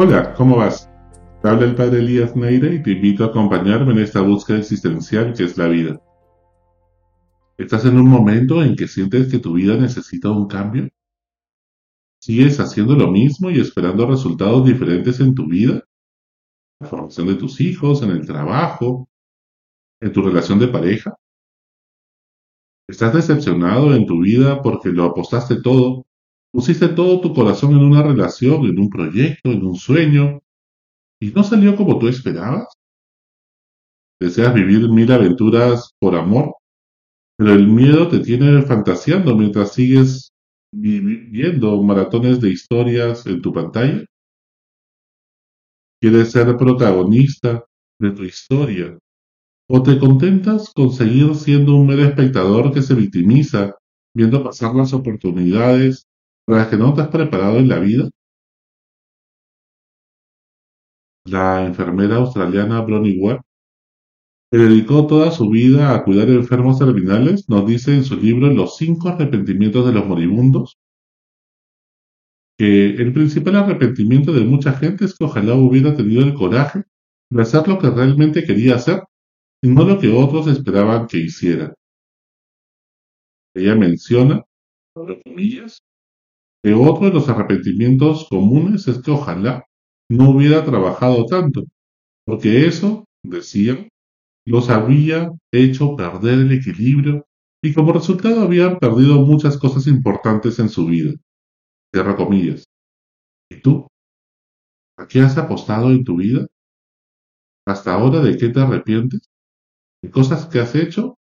Hola, ¿cómo vas? Te habla el padre Elías Neire y te invito a acompañarme en esta búsqueda existencial que es la vida. ¿Estás en un momento en que sientes que tu vida necesita un cambio? ¿Sigues haciendo lo mismo y esperando resultados diferentes en tu vida? ¿La formación de tus hijos, en el trabajo, en tu relación de pareja? ¿Estás decepcionado en tu vida porque lo apostaste todo Pusiste todo tu corazón en una relación, en un proyecto, en un sueño, y no salió como tú esperabas. Deseas vivir mil aventuras por amor, pero el miedo te tiene fantaseando mientras sigues viviendo maratones de historias en tu pantalla. ¿Quieres ser protagonista de tu historia? ¿O te contentas con seguir siendo un mero espectador que se victimiza viendo pasar las oportunidades para las que no te has preparado en la vida, la enfermera australiana Bronnie Ware, que dedicó toda su vida a cuidar enfermos terminales, nos dice en su libro Los cinco arrepentimientos de los moribundos, que el principal arrepentimiento de mucha gente es que ojalá hubiera tenido el coraje de hacer lo que realmente quería hacer y no lo que otros esperaban que hiciera. Ella menciona, entre comillas, otro de los arrepentimientos comunes es que ojalá no hubiera trabajado tanto, porque eso, decían, los había hecho perder el equilibrio y como resultado habían perdido muchas cosas importantes en su vida. Cierra comillas. ¿Y tú? ¿A qué has apostado en tu vida? ¿Hasta ahora de qué te arrepientes? ¿De cosas que has hecho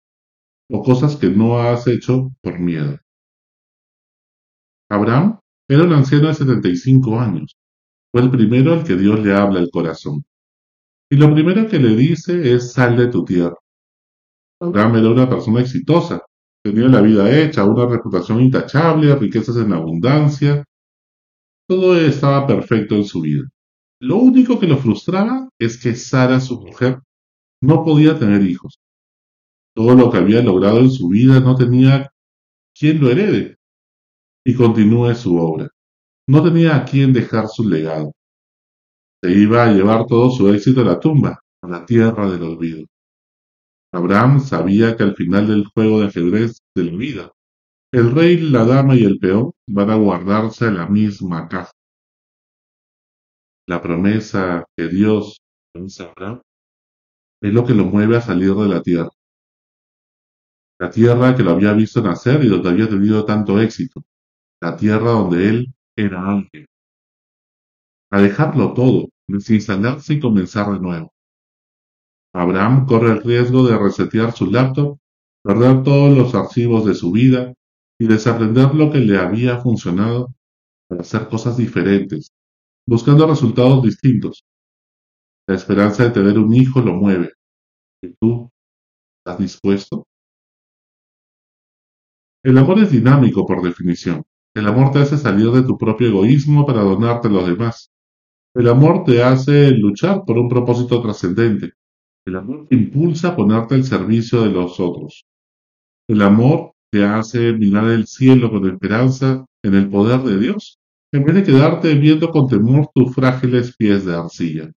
o cosas que no has hecho por miedo? Abraham era un anciano de setenta y cinco años. Fue el primero al que Dios le habla el corazón. Y lo primero que le dice es sal de tu tierra. Abraham era una persona exitosa. Tenía la vida hecha, una reputación intachable, riquezas en abundancia. Todo estaba perfecto en su vida. Lo único que lo frustraba es que Sara, su mujer, no podía tener hijos. Todo lo que había logrado en su vida no tenía quien lo herede y continúe su obra. No tenía a quién dejar su legado. Se iba a llevar todo su éxito a la tumba, a la tierra del olvido. Abraham sabía que al final del juego de ajedrez de la vida, el rey, la dama y el peón van a guardarse en la misma caja. La promesa que Dios es lo que lo mueve a salir de la tierra. La tierra que lo había visto nacer y donde había tenido tanto éxito la tierra donde él era ángel. A dejarlo todo, desinstalarse y comenzar de nuevo. Abraham corre el riesgo de resetear su laptop, perder todos los archivos de su vida y desaprender lo que le había funcionado para hacer cosas diferentes, buscando resultados distintos. La esperanza de tener un hijo lo mueve. ¿Y tú? ¿Estás dispuesto? El amor es dinámico por definición. El amor te hace salir de tu propio egoísmo para donarte a los demás. El amor te hace luchar por un propósito trascendente. El amor te impulsa a ponerte al servicio de los otros. El amor te hace mirar el cielo con esperanza en el poder de Dios, en vez de quedarte viendo con temor tus frágiles pies de arcilla.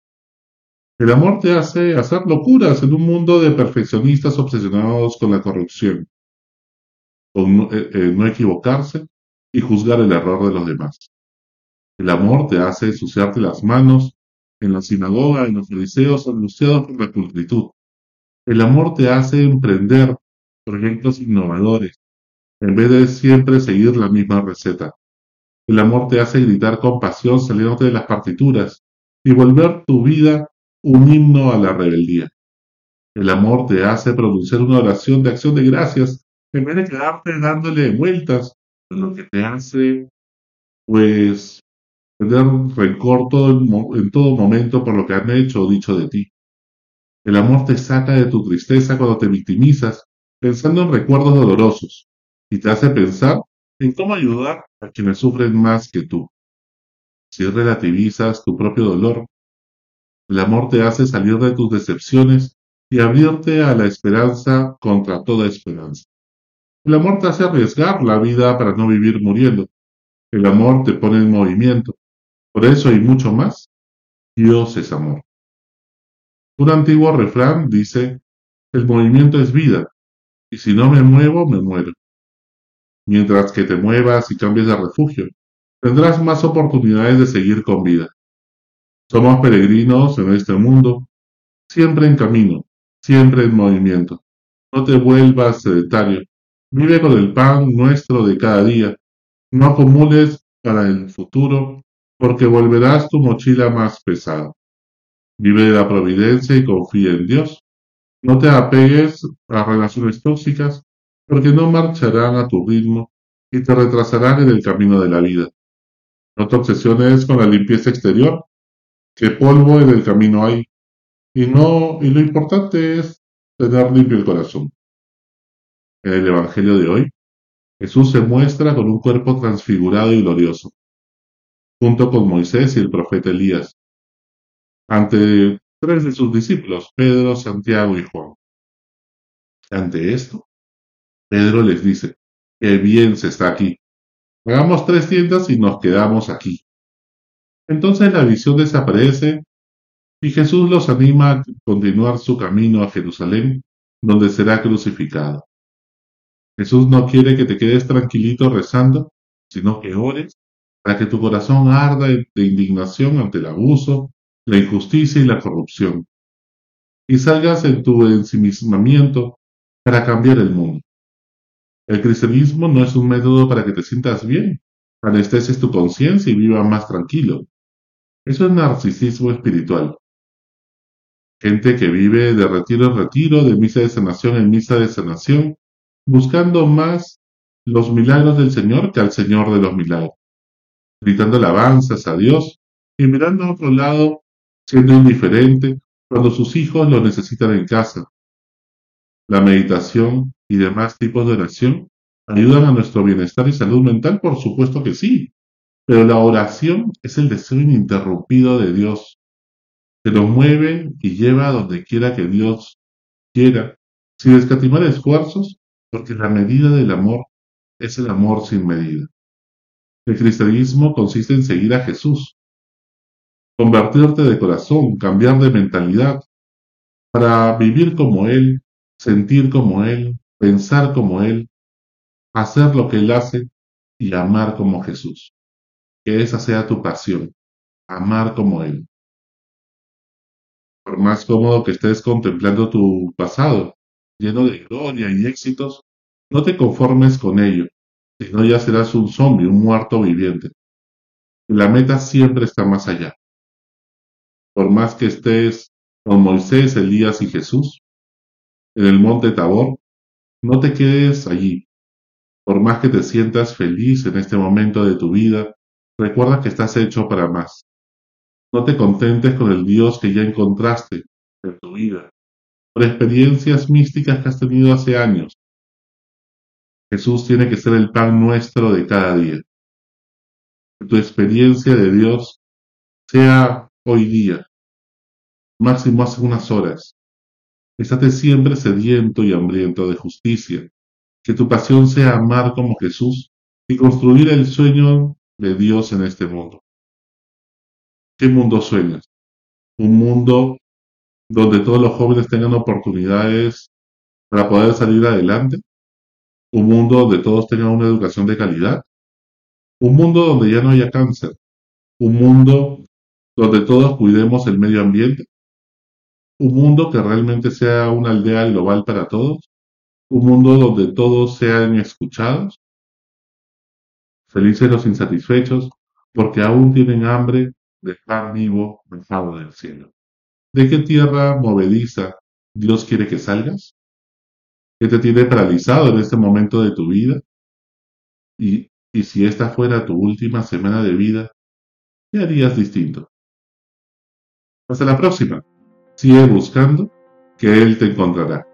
El amor te hace hacer locuras en un mundo de perfeccionistas obsesionados con la corrupción, con no, eh, eh, no equivocarse y juzgar el error de los demás. El amor te hace ensuciarte las manos en la sinagoga, en los fariseos, anunciados por la pulcritud. El amor te hace emprender proyectos innovadores, en vez de siempre seguir la misma receta. El amor te hace gritar con pasión saliéndote de las partituras y volver tu vida un himno a la rebeldía. El amor te hace pronunciar una oración de acción de gracias en vez de quedarte dándole vueltas lo que te hace, pues, tener rencor en todo momento por lo que han hecho o dicho de ti. El amor te saca de tu tristeza cuando te victimizas, pensando en recuerdos dolorosos, y te hace pensar en cómo ayudar a quienes sufren más que tú. Si relativizas tu propio dolor, el amor te hace salir de tus decepciones y abrirte a la esperanza contra toda esperanza. El amor te hace arriesgar la vida para no vivir muriendo. El amor te pone en movimiento. Por eso y mucho más, Dios es amor. Un antiguo refrán dice, el movimiento es vida, y si no me muevo, me muero. Mientras que te muevas y cambies de refugio, tendrás más oportunidades de seguir con vida. Somos peregrinos en este mundo, siempre en camino, siempre en movimiento. No te vuelvas sedentario. Vive con el pan nuestro de cada día. No acumules para el futuro, porque volverás tu mochila más pesada. Vive de la providencia y confía en Dios. No te apegues a relaciones tóxicas, porque no marcharán a tu ritmo y te retrasarán en el camino de la vida. No te obsesiones con la limpieza exterior, que polvo en el camino hay, y no, y lo importante es tener limpio el corazón. En el Evangelio de hoy, Jesús se muestra con un cuerpo transfigurado y glorioso, junto con Moisés y el profeta Elías, ante tres de sus discípulos, Pedro, Santiago y Juan. Ante esto, Pedro les dice, qué bien se está aquí. Hagamos tres tiendas y nos quedamos aquí. Entonces la visión desaparece y Jesús los anima a continuar su camino a Jerusalén, donde será crucificado. Jesús no quiere que te quedes tranquilito rezando, sino que ores para que tu corazón arda de indignación ante el abuso, la injusticia y la corrupción, y salgas en tu ensimismamiento para cambiar el mundo. El cristianismo no es un método para que te sientas bien, anestesies tu conciencia y viva más tranquilo. Eso es narcisismo espiritual. Gente que vive de retiro en retiro, de misa de sanación en misa de sanación, buscando más los milagros del Señor que al Señor de los milagros, gritando alabanzas a Dios y mirando a otro lado siendo indiferente cuando sus hijos lo necesitan en casa. La meditación y demás tipos de oración ayudan a nuestro bienestar y salud mental, por supuesto que sí, pero la oración es el deseo ininterrumpido de Dios, que nos mueve y lleva a donde quiera que Dios quiera, sin escatimar esfuerzos, porque la medida del amor es el amor sin medida. El cristianismo consiste en seguir a Jesús, convertirte de corazón, cambiar de mentalidad, para vivir como Él, sentir como Él, pensar como Él, hacer lo que Él hace y amar como Jesús. Que esa sea tu pasión, amar como Él. Por más cómodo que estés contemplando tu pasado, lleno de gloria y éxitos, no te conformes con ello, sino ya serás un zombie, un muerto viviente. La meta siempre está más allá por más que estés con Moisés, Elías y Jesús en el monte Tabor, no te quedes allí. Por más que te sientas feliz en este momento de tu vida, recuerda que estás hecho para más. No te contentes con el Dios que ya encontraste en tu vida, por experiencias místicas que has tenido hace años. Jesús tiene que ser el pan nuestro de cada día. Que tu experiencia de Dios sea hoy día, máximo hace unas horas. Estate siempre sediento y hambriento de justicia. Que tu pasión sea amar como Jesús y construir el sueño de Dios en este mundo. ¿Qué mundo sueñas? Un mundo donde todos los jóvenes tengan oportunidades para poder salir adelante. Un mundo donde todos tengan una educación de calidad. Un mundo donde ya no haya cáncer. Un mundo donde todos cuidemos el medio ambiente un mundo que realmente sea una aldea global para todos, un mundo donde todos sean escuchados, felices los insatisfechos, porque aún tienen hambre de pan vivo bajado del cielo. ¿De qué tierra movediza Dios quiere que salgas? ¿Qué te tiene paralizado en este momento de tu vida? Y, y si esta fuera tu última semana de vida, ¿qué harías distinto? Hasta la próxima. Sigue buscando que Él te encontrará.